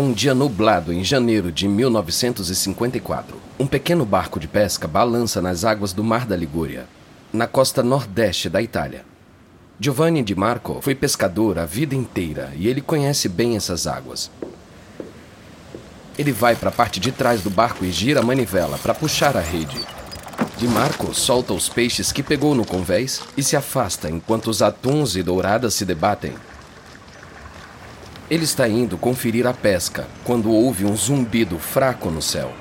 um dia nublado em janeiro de 1954. Um pequeno barco de pesca balança nas águas do Mar da Ligúria, na costa nordeste da Itália. Giovanni Di Marco foi pescador a vida inteira e ele conhece bem essas águas. Ele vai para a parte de trás do barco e gira a manivela para puxar a rede. Di Marco solta os peixes que pegou no convés e se afasta enquanto os atuns e douradas se debatem. Ele está indo conferir a pesca quando ouve um zumbido fraco no céu.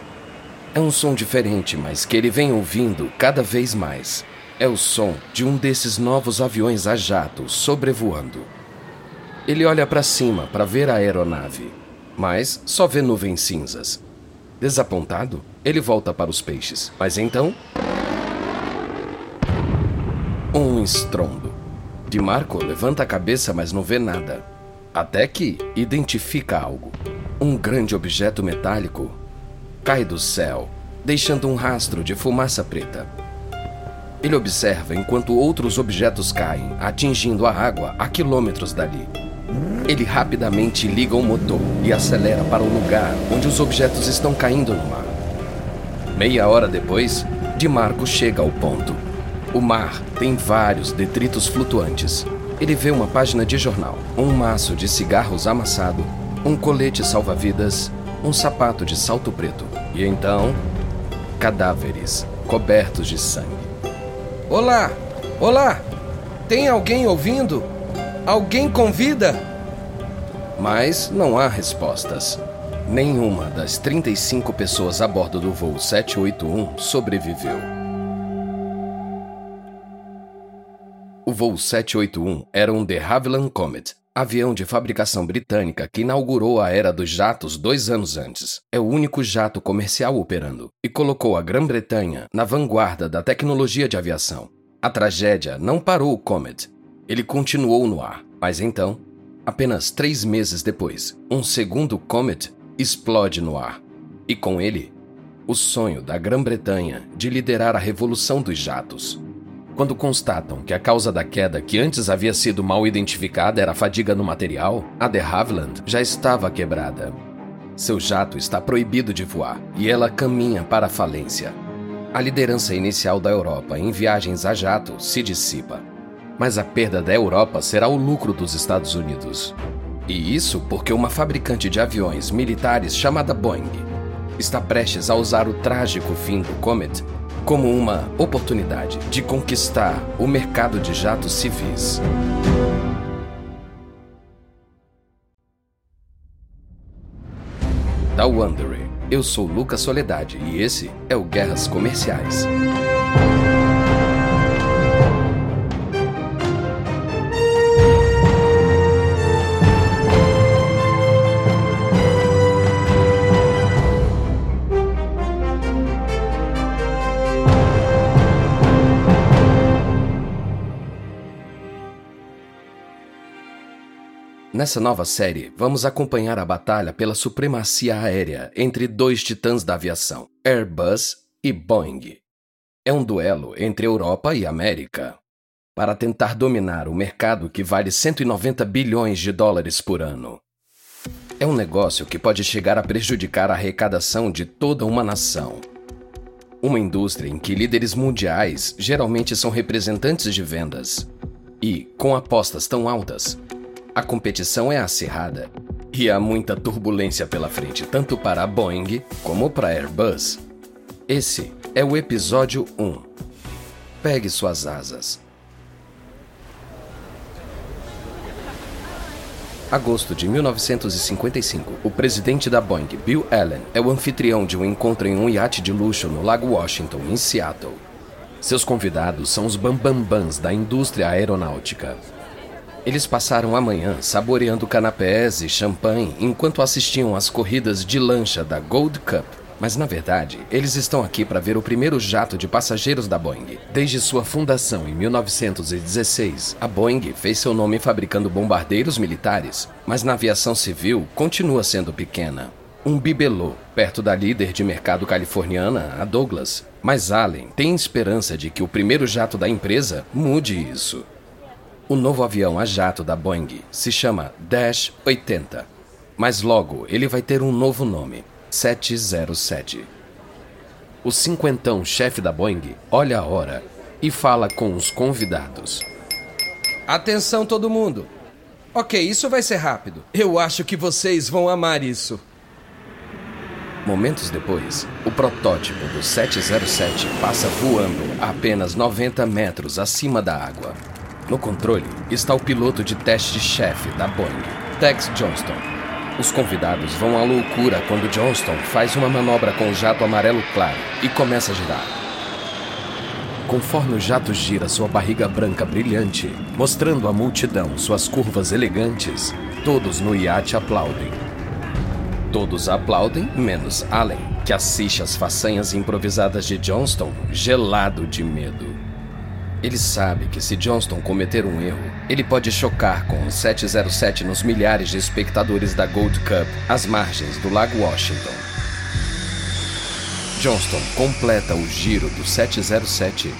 É um som diferente, mas que ele vem ouvindo cada vez mais. É o som de um desses novos aviões a jato sobrevoando. Ele olha para cima para ver a aeronave, mas só vê nuvens cinzas. Desapontado, ele volta para os peixes, mas então. Um estrondo. Di Marco levanta a cabeça, mas não vê nada. Até que identifica algo. Um grande objeto metálico cai do céu, deixando um rastro de fumaça preta. Ele observa enquanto outros objetos caem, atingindo a água a quilômetros dali. Ele rapidamente liga o motor e acelera para o lugar onde os objetos estão caindo no mar. Meia hora depois, Di Marco chega ao ponto. O mar tem vários detritos flutuantes, ele vê uma página de jornal, um maço de cigarros amassado, um colete salva-vidas, um sapato de salto preto. E então, cadáveres cobertos de sangue. Olá! Olá! Tem alguém ouvindo? Alguém com vida? Mas não há respostas. Nenhuma das 35 pessoas a bordo do voo 781 sobreviveu. O voo 781 era um de Havilland Comet, avião de fabricação britânica que inaugurou a era dos jatos dois anos antes. É o único jato comercial operando e colocou a Grã-Bretanha na vanguarda da tecnologia de aviação. A tragédia não parou o Comet. Ele continuou no ar, mas então, apenas três meses depois, um segundo Comet explode no ar. E com ele, o sonho da Grã-Bretanha de liderar a revolução dos jatos. Quando constatam que a causa da queda que antes havia sido mal identificada era fadiga no material, a de Havilland já estava quebrada. Seu jato está proibido de voar e ela caminha para a falência. A liderança inicial da Europa em viagens a jato se dissipa. Mas a perda da Europa será o lucro dos Estados Unidos. E isso porque uma fabricante de aviões militares chamada Boeing está prestes a usar o trágico fim do Comet como uma oportunidade de conquistar o mercado de jatos civis. Da Wondery, eu sou Lucas Soledade e esse é o Guerras Comerciais. Nessa nova série, vamos acompanhar a batalha pela supremacia aérea entre dois titãs da aviação, Airbus e Boeing. É um duelo entre Europa e América para tentar dominar o mercado que vale 190 bilhões de dólares por ano. É um negócio que pode chegar a prejudicar a arrecadação de toda uma nação. Uma indústria em que líderes mundiais geralmente são representantes de vendas. E, com apostas tão altas, a competição é acirrada e há muita turbulência pela frente, tanto para a Boeing como para a Airbus. Esse é o episódio 1. Pegue suas asas. Agosto de 1955, o presidente da Boeing, Bill Allen, é o anfitrião de um encontro em um iate de luxo no Lago Washington, em Seattle. Seus convidados são os bambambãs da indústria aeronáutica. Eles passaram a manhã saboreando canapés e champanhe enquanto assistiam às corridas de lancha da Gold Cup. Mas na verdade, eles estão aqui para ver o primeiro jato de passageiros da Boeing. Desde sua fundação em 1916, a Boeing fez seu nome fabricando bombardeiros militares, mas na aviação civil continua sendo pequena. Um bibelô, perto da líder de mercado californiana, a Douglas. Mas Allen tem esperança de que o primeiro jato da empresa mude isso. O novo avião a jato da Boeing se chama Dash 80. Mas logo ele vai ter um novo nome: 707. O cinquentão chefe da Boeing olha a hora e fala com os convidados. Atenção, todo mundo! Ok, isso vai ser rápido. Eu acho que vocês vão amar isso. Momentos depois, o protótipo do 707 passa voando a apenas 90 metros acima da água. No controle está o piloto de teste-chefe da Boeing, Tex Johnston. Os convidados vão à loucura quando Johnston faz uma manobra com o jato amarelo claro e começa a girar. Conforme o jato gira sua barriga branca brilhante, mostrando à multidão suas curvas elegantes, todos no iate aplaudem. Todos aplaudem, menos Allen, que assiste às façanhas improvisadas de Johnston, gelado de medo. Ele sabe que se Johnston cometer um erro, ele pode chocar com o 707 nos milhares de espectadores da Gold Cup às margens do Lago Washington. Johnston completa o giro do 707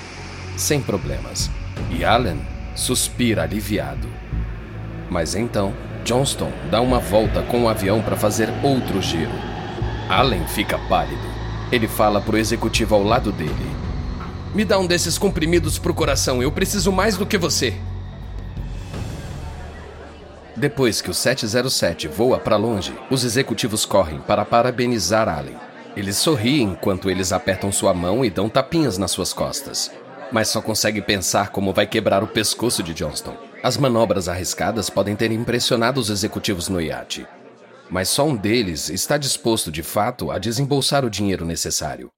sem problemas e Allen suspira aliviado. Mas então, Johnston dá uma volta com o avião para fazer outro giro. Allen fica pálido. Ele fala pro executivo ao lado dele. Me dá um desses comprimidos pro coração, eu preciso mais do que você. Depois que o 707 voa para longe, os executivos correm para parabenizar Allen. Eles sorriem enquanto eles apertam sua mão e dão tapinhas nas suas costas. Mas só consegue pensar como vai quebrar o pescoço de Johnston. As manobras arriscadas podem ter impressionado os executivos no iate, mas só um deles está disposto de fato a desembolsar o dinheiro necessário.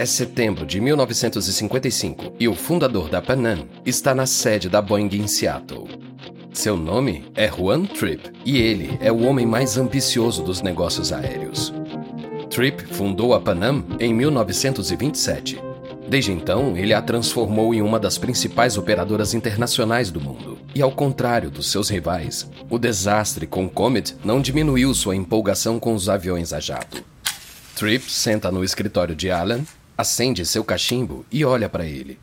É setembro de 1955 e o fundador da Pan Am está na sede da Boeing em Seattle. Seu nome é Juan Tripp e ele é o homem mais ambicioso dos negócios aéreos. Tripp fundou a Pan Am em 1927 Desde então, ele a transformou em uma das principais operadoras internacionais do mundo. E ao contrário dos seus rivais, o desastre com Comet não diminuiu sua empolgação com os aviões a jato. Tripp senta no escritório de Alan, acende seu cachimbo e olha para ele.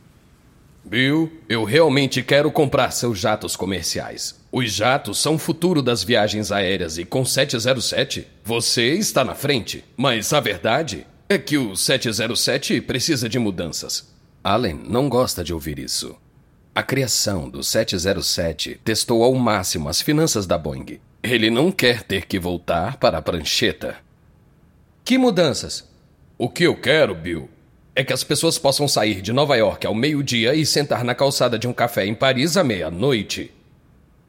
Bill, eu realmente quero comprar seus jatos comerciais. Os jatos são o futuro das viagens aéreas e com 707 você está na frente. Mas a verdade é que o 707 precisa de mudanças. Allen não gosta de ouvir isso. A criação do 707 testou ao máximo as finanças da Boeing. Ele não quer ter que voltar para a prancheta. Que mudanças? O que eu quero, Bill, é que as pessoas possam sair de Nova York ao meio-dia e sentar na calçada de um café em Paris à meia-noite.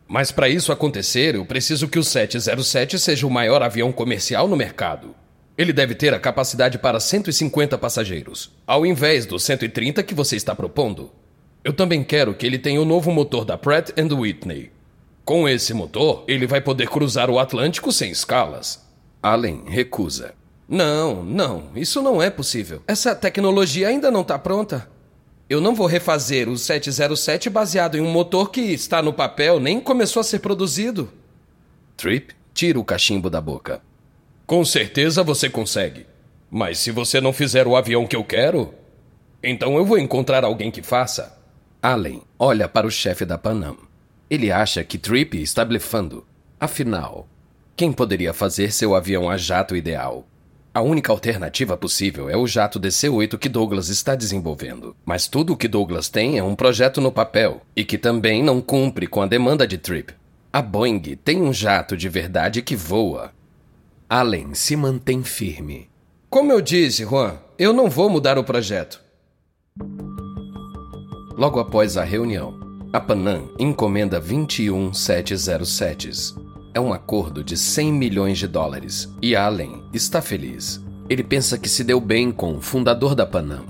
Mas para isso acontecer, eu preciso que o 707 seja o maior avião comercial no mercado. Ele deve ter a capacidade para 150 passageiros, ao invés dos 130 que você está propondo. Eu também quero que ele tenha o novo motor da Pratt Whitney. Com esse motor, ele vai poder cruzar o Atlântico sem escalas. Allen recusa. Não, não, isso não é possível. Essa tecnologia ainda não está pronta. Eu não vou refazer o 707 baseado em um motor que está no papel nem começou a ser produzido. Trip tira o cachimbo da boca. Com certeza você consegue. Mas se você não fizer o avião que eu quero, então eu vou encontrar alguém que faça. Allen olha para o chefe da Panam. Ele acha que Tripp está blefando. Afinal, quem poderia fazer seu avião a jato ideal? A única alternativa possível é o jato DC-8 que Douglas está desenvolvendo. Mas tudo o que Douglas tem é um projeto no papel e que também não cumpre com a demanda de Tripp. A Boeing tem um jato de verdade que voa Allen se mantém firme. Como eu disse, Juan, eu não vou mudar o projeto. Logo após a reunião, a Panam encomenda 21 707s. É um acordo de 100 milhões de dólares e Allen está feliz. Ele pensa que se deu bem com o fundador da Panam.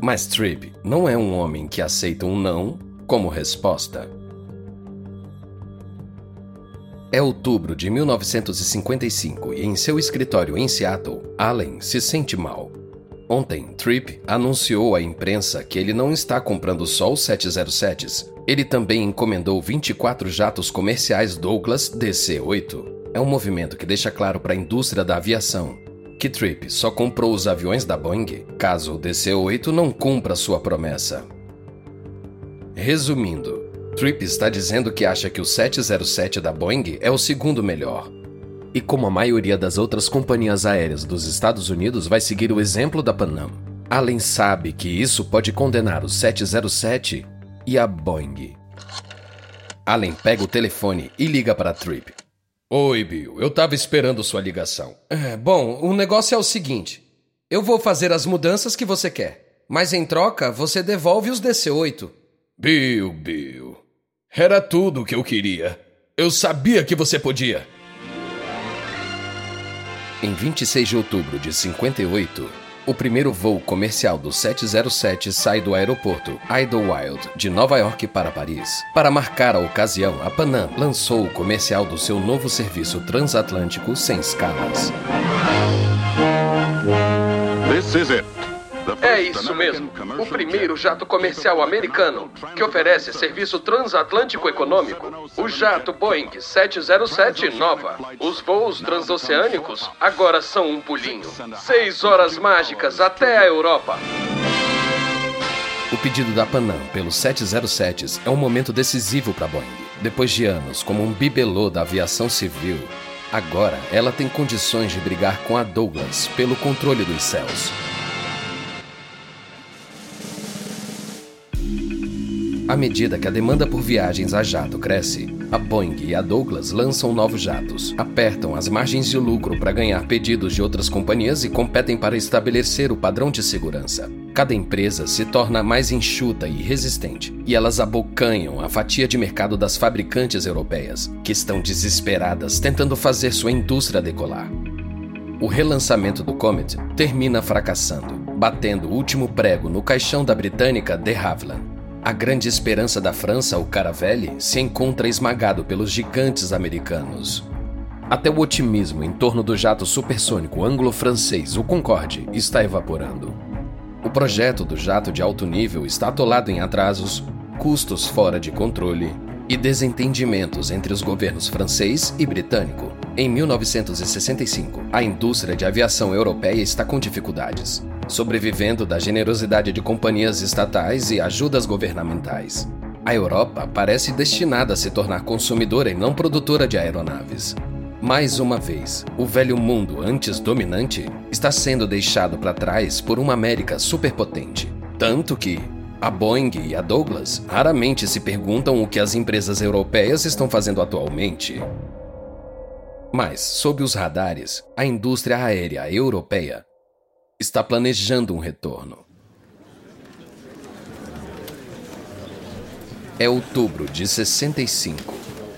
Mas Tripp não é um homem que aceita um não como resposta. É outubro de 1955 e em seu escritório em Seattle, Allen se sente mal. Ontem, Tripp anunciou à imprensa que ele não está comprando só os 707s, ele também encomendou 24 jatos comerciais Douglas DC-8. É um movimento que deixa claro para a indústria da aviação que Tripp só comprou os aviões da Boeing caso o DC-8 não cumpra sua promessa. Resumindo, Tripp está dizendo que acha que o 707 da Boeing é o segundo melhor. E como a maioria das outras companhias aéreas dos Estados Unidos vai seguir o exemplo da Pan Am, Allen sabe que isso pode condenar o 707 e a Boeing. Allen pega o telefone e liga para Tripp. Oi, Bill. Eu tava esperando sua ligação. É, bom, o negócio é o seguinte. Eu vou fazer as mudanças que você quer, mas em troca você devolve os DC-8. Bill, Bill. Era tudo o que eu queria. Eu sabia que você podia. Em 26 de outubro de 58, o primeiro voo comercial do 707 sai do aeroporto Idlewild de Nova York para Paris. Para marcar a ocasião, a Panam lançou o comercial do seu novo serviço transatlântico sem escalas. This is it. É isso mesmo. O primeiro jato comercial americano que oferece serviço transatlântico econômico. O jato Boeing 707 Nova. Os voos transoceânicos agora são um pulinho. Seis horas mágicas até a Europa. O pedido da Panam pelos 707s é um momento decisivo para a Boeing. Depois de anos como um bibelô da aviação civil, agora ela tem condições de brigar com a Douglas pelo controle dos céus. À medida que a demanda por viagens a jato cresce, a Boeing e a Douglas lançam novos jatos, apertam as margens de lucro para ganhar pedidos de outras companhias e competem para estabelecer o padrão de segurança. Cada empresa se torna mais enxuta e resistente, e elas abocanham a fatia de mercado das fabricantes europeias, que estão desesperadas tentando fazer sua indústria decolar. O relançamento do Comet termina fracassando, batendo o último prego no caixão da britânica de Havilland. A grande esperança da França, o Caravelle, se encontra esmagado pelos gigantes americanos. Até o otimismo em torno do jato supersônico anglo-francês, o Concorde, está evaporando. O projeto do jato de alto nível está atolado em atrasos, custos fora de controle e desentendimentos entre os governos francês e britânico. Em 1965, a indústria de aviação europeia está com dificuldades sobrevivendo da generosidade de companhias estatais e ajudas governamentais. A Europa parece destinada a se tornar consumidora e não produtora de aeronaves. Mais uma vez, o velho mundo antes dominante está sendo deixado para trás por uma América superpotente. Tanto que a Boeing e a Douglas raramente se perguntam o que as empresas europeias estão fazendo atualmente. Mas, sob os radares, a indústria aérea europeia está planejando um retorno. É outubro de 65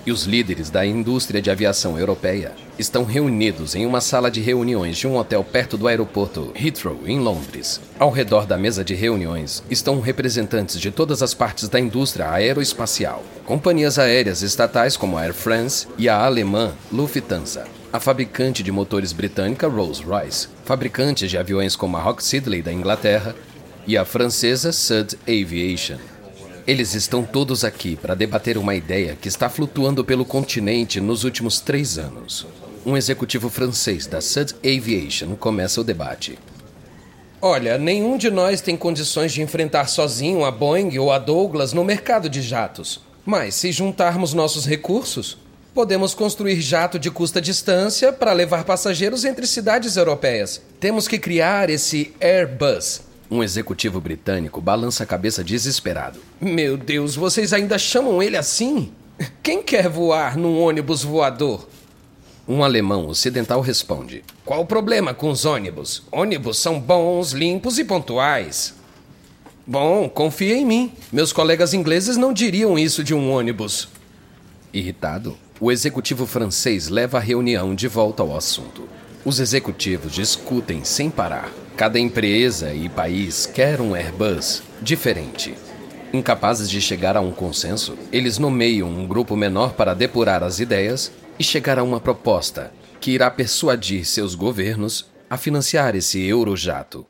e os líderes da indústria de aviação europeia estão reunidos em uma sala de reuniões de um hotel perto do aeroporto Heathrow, em Londres. Ao redor da mesa de reuniões estão representantes de todas as partes da indústria aeroespacial, companhias aéreas estatais como a Air France e a alemã Lufthansa, a fabricante de motores britânica Rolls-Royce, fabricantes de aviões como a Rock Siddeley da Inglaterra e a francesa Sud Aviation. Eles estão todos aqui para debater uma ideia que está flutuando pelo continente nos últimos três anos. Um executivo francês da Sud Aviation começa o debate. Olha, nenhum de nós tem condições de enfrentar sozinho a Boeing ou a Douglas no mercado de jatos. Mas se juntarmos nossos recursos, Podemos construir jato de curta distância para levar passageiros entre cidades europeias. Temos que criar esse Airbus. Um executivo britânico balança a cabeça desesperado. Meu Deus, vocês ainda chamam ele assim? Quem quer voar num ônibus voador? Um alemão ocidental responde: Qual o problema com os ônibus? Ônibus são bons, limpos e pontuais. Bom, confia em mim. Meus colegas ingleses não diriam isso de um ônibus. Irritado, o executivo francês leva a reunião de volta ao assunto. Os executivos discutem sem parar. Cada empresa e país quer um Airbus diferente. Incapazes de chegar a um consenso, eles nomeiam um grupo menor para depurar as ideias e chegar a uma proposta que irá persuadir seus governos a financiar esse Eurojato.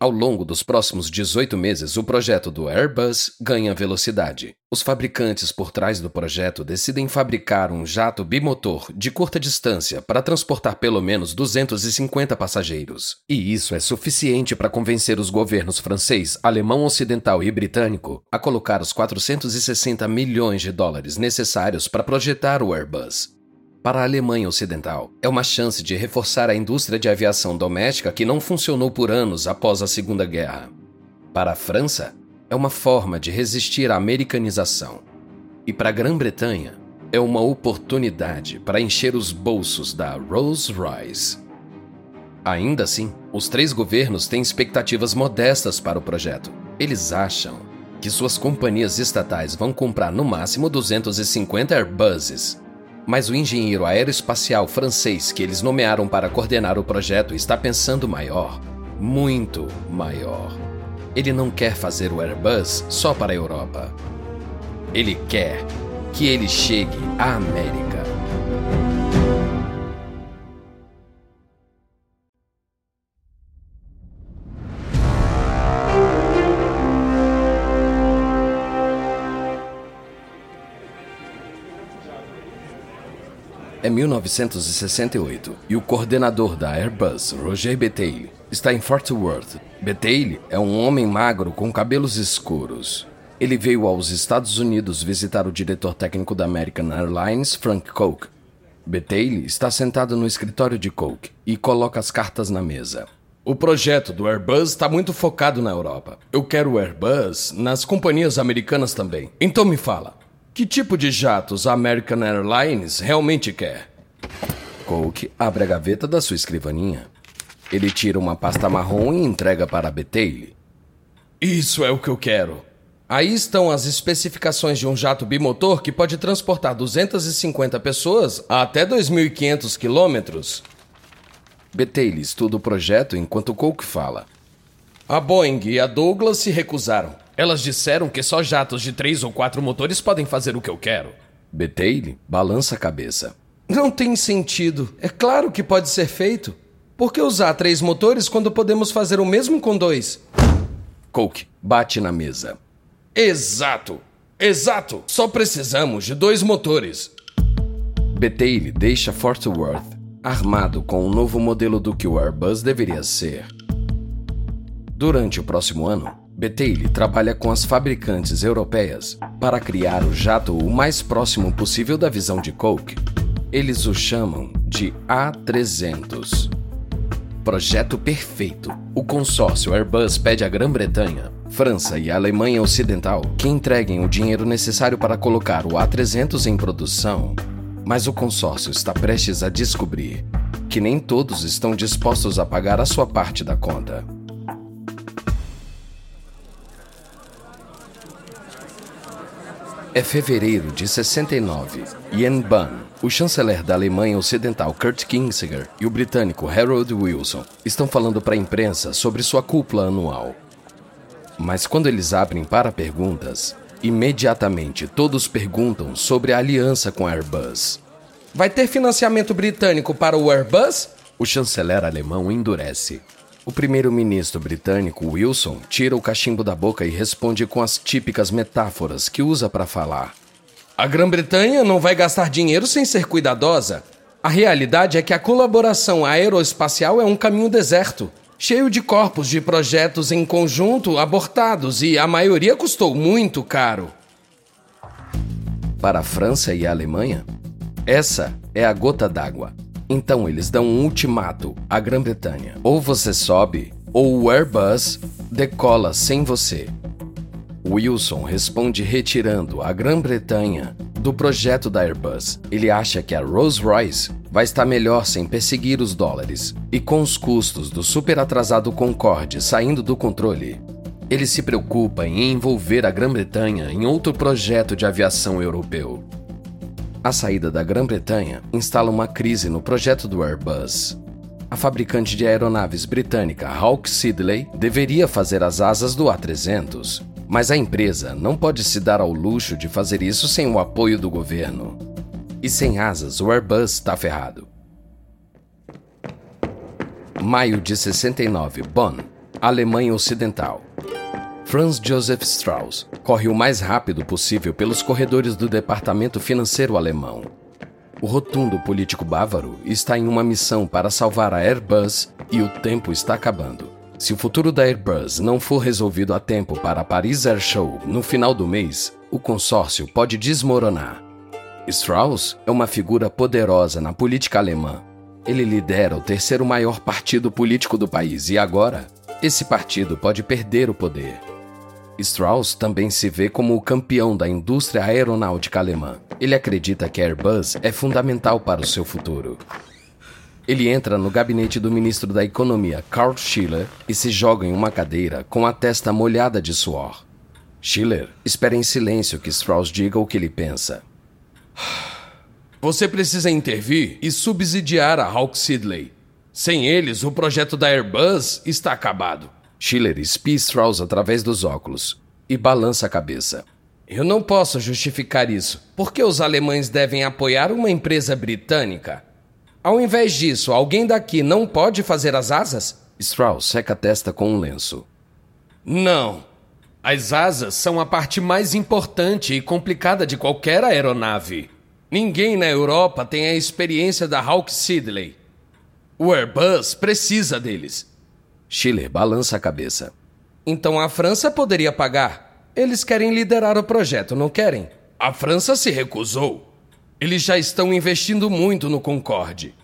Ao longo dos próximos 18 meses, o projeto do Airbus ganha velocidade. Os fabricantes por trás do projeto decidem fabricar um jato bimotor de curta distância para transportar pelo menos 250 passageiros. E isso é suficiente para convencer os governos francês, alemão ocidental e britânico a colocar os 460 milhões de dólares necessários para projetar o Airbus. Para a Alemanha Ocidental, é uma chance de reforçar a indústria de aviação doméstica que não funcionou por anos após a Segunda Guerra. Para a França, é uma forma de resistir à americanização. E para a Grã-Bretanha, é uma oportunidade para encher os bolsos da Rolls-Royce. Ainda assim, os três governos têm expectativas modestas para o projeto. Eles acham que suas companhias estatais vão comprar no máximo 250 Airbuses mas o engenheiro aeroespacial francês que eles nomearam para coordenar o projeto está pensando maior, muito maior. Ele não quer fazer o Airbus só para a Europa. Ele quer que ele chegue à América. É 1968 e o coordenador da Airbus, Roger Betaille, está em Fort Worth. Betaille é um homem magro com cabelos escuros. Ele veio aos Estados Unidos visitar o diretor técnico da American Airlines, Frank Coke. Betaille está sentado no escritório de Coke e coloca as cartas na mesa. O projeto do Airbus está muito focado na Europa. Eu quero o Airbus nas companhias americanas também. Então me fala, que tipo de jatos a American Airlines realmente quer? Coke abre a gaveta da sua escrivaninha. Ele tira uma pasta marrom e entrega para Betaille. Isso é o que eu quero. Aí estão as especificações de um jato bimotor que pode transportar 250 pessoas a até 2.500 quilômetros. Betaille estuda o projeto enquanto Coke fala. A Boeing e a Douglas se recusaram. Elas disseram que só jatos de três ou quatro motores podem fazer o que eu quero. Betaille balança a cabeça. Não tem sentido. É claro que pode ser feito. Por que usar três motores quando podemos fazer o mesmo com dois? Coke bate na mesa. Exato! Exato! Só precisamos de dois motores. Betaille deixa Fort Worth armado com um novo modelo do que o Airbus deveria ser. Durante o próximo ano, Betaille trabalha com as fabricantes europeias para criar o jato o mais próximo possível da visão de Coke. Eles o chamam de A300. Projeto perfeito. O consórcio Airbus pede à Grã-Bretanha, França e Alemanha Ocidental que entreguem o dinheiro necessário para colocar o A300 em produção. Mas o consórcio está prestes a descobrir que nem todos estão dispostos a pagar a sua parte da conta. É fevereiro de 69. Ian Bunn, o chanceler da Alemanha Ocidental Kurt Kinziger e o britânico Harold Wilson estão falando para a imprensa sobre sua cúpula anual. Mas quando eles abrem para perguntas, imediatamente todos perguntam sobre a aliança com a Airbus. Vai ter financiamento britânico para o Airbus? O chanceler alemão endurece. O primeiro-ministro britânico Wilson tira o cachimbo da boca e responde com as típicas metáforas que usa para falar. A Grã-Bretanha não vai gastar dinheiro sem ser cuidadosa. A realidade é que a colaboração aeroespacial é um caminho deserto, cheio de corpos de projetos em conjunto abortados e a maioria custou muito caro. Para a França e a Alemanha, essa é a gota d'água. Então eles dão um ultimato à Grã-Bretanha: ou você sobe, ou o Airbus decola sem você. Wilson responde retirando a Grã-Bretanha do projeto da Airbus. Ele acha que a Rolls-Royce vai estar melhor sem perseguir os dólares e com os custos do super atrasado Concorde saindo do controle. Ele se preocupa em envolver a Grã-Bretanha em outro projeto de aviação europeu. A saída da Grã-Bretanha instala uma crise no projeto do Airbus. A fabricante de aeronaves britânica Hawke Siddeley deveria fazer as asas do A300, mas a empresa não pode se dar ao luxo de fazer isso sem o apoio do governo. E sem asas, o Airbus está ferrado. Maio de 69, Bonn. Alemanha Ocidental. Franz Joseph Strauss corre o mais rápido possível pelos corredores do departamento financeiro alemão. O rotundo político bávaro está em uma missão para salvar a Airbus e o tempo está acabando. Se o futuro da Airbus não for resolvido a tempo para a Paris Air Show no final do mês, o consórcio pode desmoronar. Strauss é uma figura poderosa na política alemã. Ele lidera o terceiro maior partido político do país e agora, esse partido pode perder o poder. Strauss também se vê como o campeão da indústria aeronáutica alemã. Ele acredita que a Airbus é fundamental para o seu futuro. Ele entra no gabinete do ministro da Economia, Karl Schiller, e se joga em uma cadeira com a testa molhada de suor. Schiller espera em silêncio que Strauss diga o que ele pensa. Você precisa intervir e subsidiar a Hawk Sidley. Sem eles, o projeto da Airbus está acabado. Schiller espia Strauss através dos óculos e balança a cabeça. Eu não posso justificar isso. Por que os alemães devem apoiar uma empresa britânica? Ao invés disso, alguém daqui não pode fazer as asas? Strauss seca a testa com um lenço. Não. As asas são a parte mais importante e complicada de qualquer aeronave. Ninguém na Europa tem a experiência da Hawk Sidley. O Airbus precisa deles. Schiller balança a cabeça. Então a França poderia pagar. Eles querem liderar o projeto, não querem? A França se recusou. Eles já estão investindo muito no Concorde.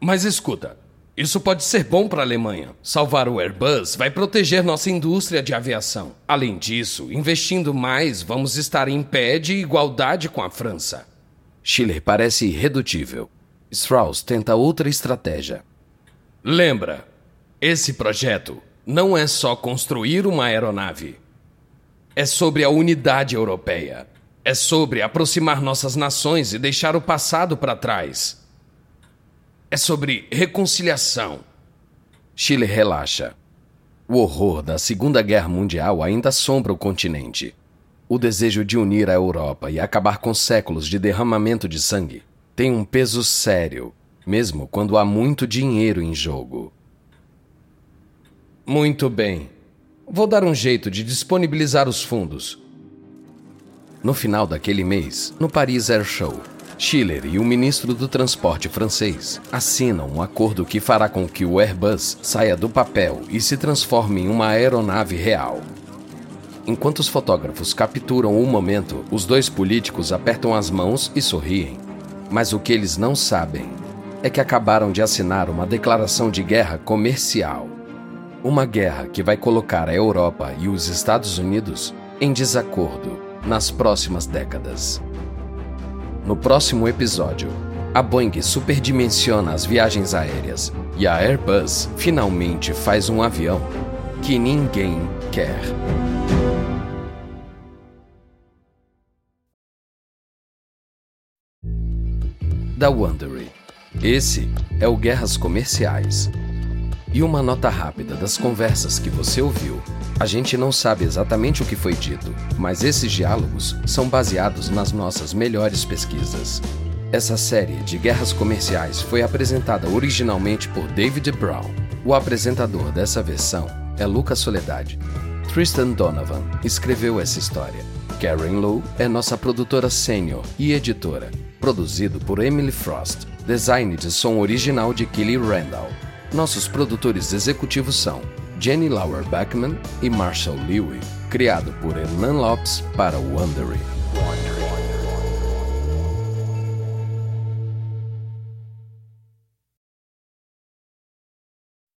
Mas escuta, isso pode ser bom para a Alemanha. Salvar o Airbus vai proteger nossa indústria de aviação. Além disso, investindo mais, vamos estar em pé de igualdade com a França. Schiller parece irredutível. Strauss tenta outra estratégia. Lembra, esse projeto não é só construir uma aeronave. É sobre a unidade europeia. É sobre aproximar nossas nações e deixar o passado para trás. É sobre reconciliação. Chile relaxa. O horror da Segunda Guerra Mundial ainda assombra o continente. O desejo de unir a Europa e acabar com séculos de derramamento de sangue tem um peso sério, mesmo quando há muito dinheiro em jogo. Muito bem. Vou dar um jeito de disponibilizar os fundos. No final daquele mês, no Paris Air Show, Schiller e o ministro do Transporte francês assinam um acordo que fará com que o Airbus saia do papel e se transforme em uma aeronave real. Enquanto os fotógrafos capturam o momento, os dois políticos apertam as mãos e sorriem. Mas o que eles não sabem é que acabaram de assinar uma declaração de guerra comercial. Uma guerra que vai colocar a Europa e os Estados Unidos em desacordo nas próximas décadas. No próximo episódio, a Boeing superdimensiona as viagens aéreas e a Airbus finalmente faz um avião que ninguém quer. Da Wondery. Esse é o Guerras Comerciais. E uma nota rápida das conversas que você ouviu a gente não sabe exatamente o que foi dito, mas esses diálogos são baseados nas nossas melhores pesquisas. Essa série de guerras comerciais foi apresentada originalmente por David Brown. O apresentador dessa versão é Lucas Soledade. Tristan Donovan escreveu essa história. Karen Lowe é nossa produtora sênior e editora. Produzido por Emily Frost. Design de som original de Kelly Randall. Nossos produtores executivos são Jenny Lauer Beckman e Marshall Lewy, criado por Hernan Lopes para o Wondery.